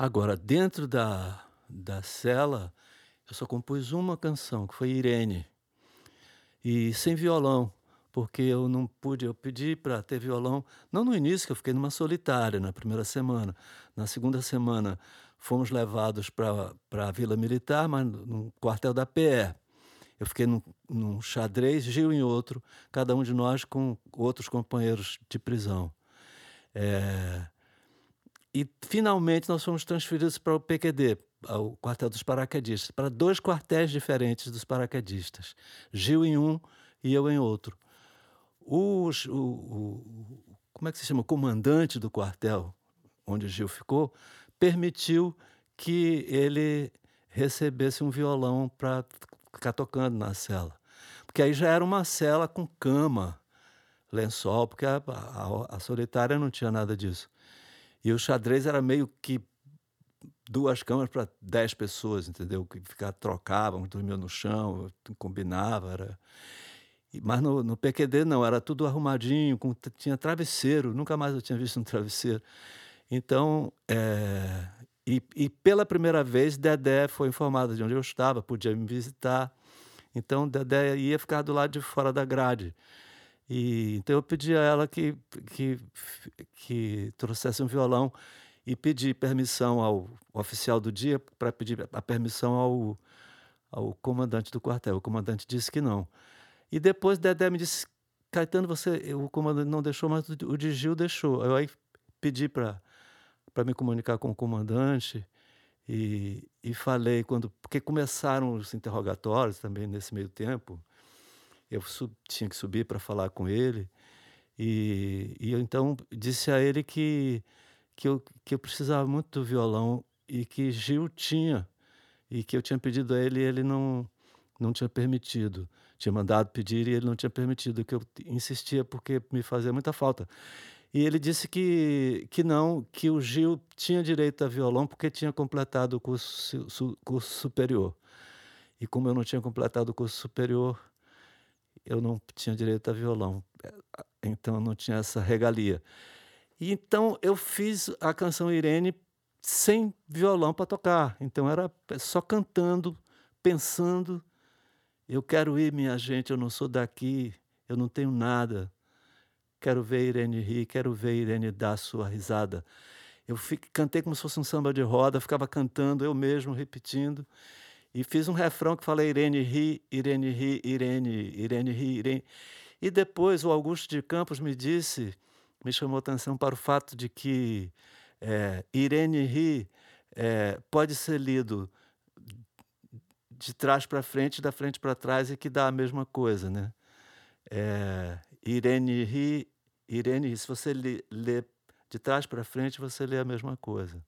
Agora, dentro da, da cela, eu só compus uma canção, que foi Irene. E sem violão, porque eu não pude, eu pedi para ter violão, não no início, que eu fiquei numa solitária na primeira semana. Na segunda semana, fomos levados para a Vila Militar, mas no quartel da PE. Eu fiquei num, num xadrez, Gil em outro, cada um de nós com outros companheiros de prisão. É... E finalmente nós fomos transferidos para o PQD, o quartel dos paraquedistas, para dois quartéis diferentes dos paraquedistas. Gil em um e eu em outro. Os, o, o, como é que se chama? O comandante do quartel, onde Gil ficou, permitiu que ele recebesse um violão para ficar tocando na cela. Porque aí já era uma cela com cama, lençol, porque a, a, a solitária não tinha nada disso. E o xadrez era meio que duas camas para dez pessoas, entendeu? Que ficar trocavam, dormiam no chão, combinava, era... Mas no, no PQD não, era tudo arrumadinho, com, tinha travesseiro, nunca mais eu tinha visto um travesseiro. Então, é, e, e, pela primeira vez, Dedé foi informada de onde eu estava, podia me visitar. Então, Dedé ia ficar do lado de fora da grade. E, então, eu pedi a ela que, que, que trouxesse um violão e pedi permissão ao oficial do dia para pedir a permissão ao, ao comandante do quartel. O comandante disse que não. E depois Dedé me disse: Caetano, você, o comandante não deixou, mas o de Gil deixou. Eu aí pedi para me comunicar com o comandante e, e falei quando porque começaram os interrogatórios também nesse meio tempo eu sub, tinha que subir para falar com ele. E, e eu então disse a ele que que eu, que eu precisava muito do violão e que Gil tinha e que eu tinha pedido a ele e ele não não tinha permitido. Tinha mandado pedir e ele não tinha permitido que eu insistia porque me fazia muita falta. E ele disse que, que não, que o Gil tinha direito a violão porque tinha completado o curso, su, curso superior. E como eu não tinha completado o curso superior, eu não tinha direito a violão. Então não tinha essa regalia. E então eu fiz a canção Irene sem violão para tocar. Então era só cantando, pensando. Eu quero ir, minha gente, eu não sou daqui, eu não tenho nada. Quero ver Irene rir, quero ver Irene dar sua risada. Eu fiquei, cantei como se fosse um samba de roda, ficava cantando eu mesmo, repetindo. E fiz um refrão que fala Irene ri, Irene ri, Irene, Irene ri, Irene. E depois o Augusto de Campos me disse, me chamou atenção para o fato de que é, Irene ri é, pode ser lido de trás para frente, da frente para trás, e que dá a mesma coisa, né? É, Irene ri, Irene ri. Se você lê, lê de trás para frente, você lê a mesma coisa.